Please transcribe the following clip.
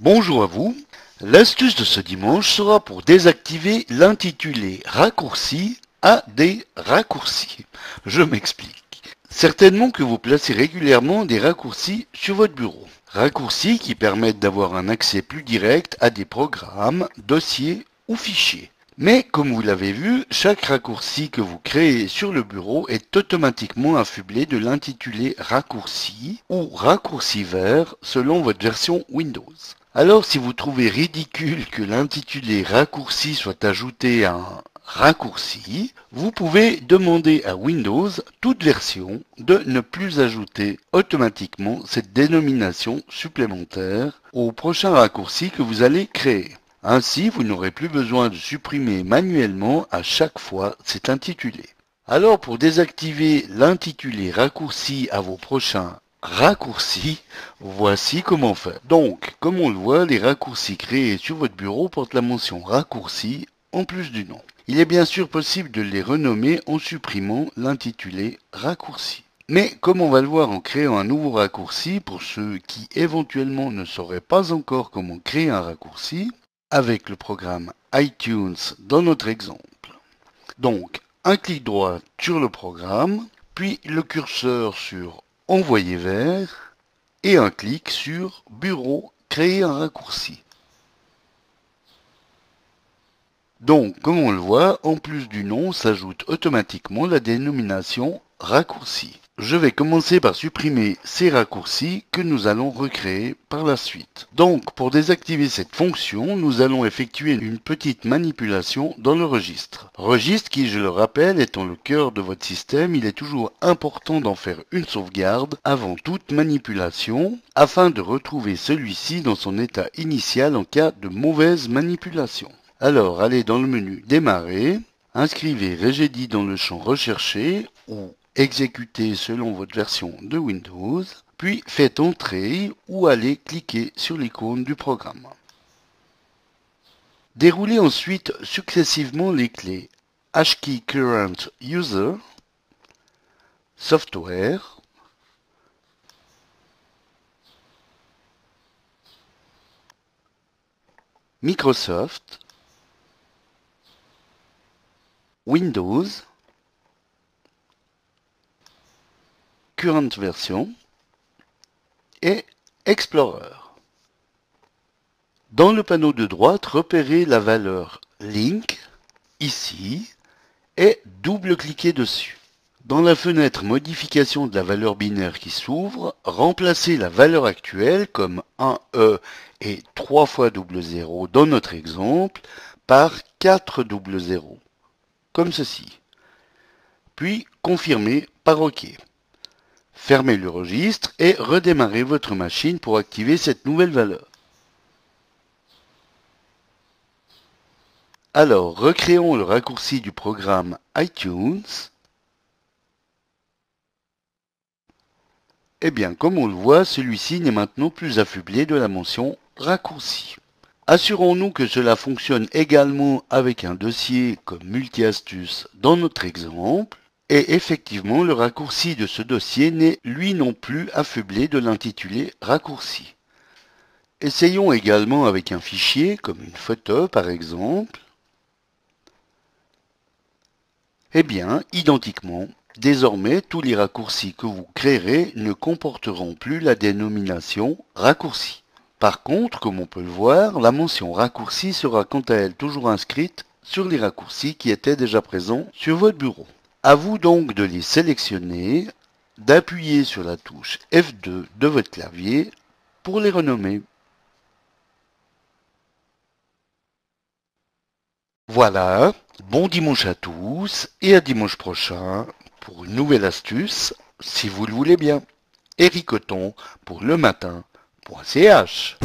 Bonjour à vous. L'astuce de ce dimanche sera pour désactiver l'intitulé raccourci à des raccourcis. Je m'explique. Certainement que vous placez régulièrement des raccourcis sur votre bureau. Raccourcis qui permettent d'avoir un accès plus direct à des programmes, dossiers ou fichiers. Mais comme vous l'avez vu, chaque raccourci que vous créez sur le bureau est automatiquement affublé de l'intitulé raccourci ou raccourci vert selon votre version Windows. Alors si vous trouvez ridicule que l'intitulé raccourci soit ajouté à un raccourci, vous pouvez demander à Windows, toute version, de ne plus ajouter automatiquement cette dénomination supplémentaire au prochain raccourci que vous allez créer. Ainsi, vous n'aurez plus besoin de supprimer manuellement à chaque fois cet intitulé. Alors pour désactiver l'intitulé raccourci à vos prochains raccourcis, voici comment faire. Donc, comme on le voit, les raccourcis créés sur votre bureau portent la mention raccourci en plus du nom. Il est bien sûr possible de les renommer en supprimant l'intitulé raccourci. Mais comme on va le voir en créant un nouveau raccourci, pour ceux qui éventuellement ne sauraient pas encore comment créer un raccourci, avec le programme iTunes dans notre exemple. Donc, un clic droit sur le programme, puis le curseur sur Envoyer vers et un clic sur Bureau, créer un raccourci. Donc, comme on le voit, en plus du nom s'ajoute automatiquement la dénomination raccourci. Je vais commencer par supprimer ces raccourcis que nous allons recréer par la suite. Donc, pour désactiver cette fonction, nous allons effectuer une petite manipulation dans le registre. Registre qui, je le rappelle, étant le cœur de votre système, il est toujours important d'en faire une sauvegarde avant toute manipulation afin de retrouver celui-ci dans son état initial en cas de mauvaise manipulation. Alors, allez dans le menu Démarrer, inscrivez Regedit dans le champ Rechercher ou exécuter selon votre version de Windows, puis faites entrer ou allez cliquer sur l'icône du programme. Déroulez ensuite successivement les clés HKey Current User, Software, Microsoft, Windows, Current Version et Explorer. Dans le panneau de droite, repérez la valeur Link, ici, et double-cliquez dessus. Dans la fenêtre Modification de la valeur binaire qui s'ouvre, remplacez la valeur actuelle comme 1E et 3 fois double 0 dans notre exemple par 4 double 0, comme ceci. Puis confirmez par OK. Fermez le registre et redémarrez votre machine pour activer cette nouvelle valeur. Alors, recréons le raccourci du programme iTunes. Eh bien, comme on le voit, celui-ci n'est maintenant plus affublé de la mention raccourci. Assurons-nous que cela fonctionne également avec un dossier comme multi-astuce dans notre exemple. Et effectivement, le raccourci de ce dossier n'est lui non plus affublé de l'intitulé raccourci. Essayons également avec un fichier, comme une photo par exemple. Eh bien, identiquement, désormais tous les raccourcis que vous créerez ne comporteront plus la dénomination raccourci. Par contre, comme on peut le voir, la mention raccourci sera quant à elle toujours inscrite sur les raccourcis qui étaient déjà présents sur votre bureau. À vous donc de les sélectionner, d'appuyer sur la touche F2 de votre clavier pour les renommer. Voilà, bon dimanche à tous et à dimanche prochain pour une nouvelle astuce, si vous le voulez bien. Eric pour le matin.ch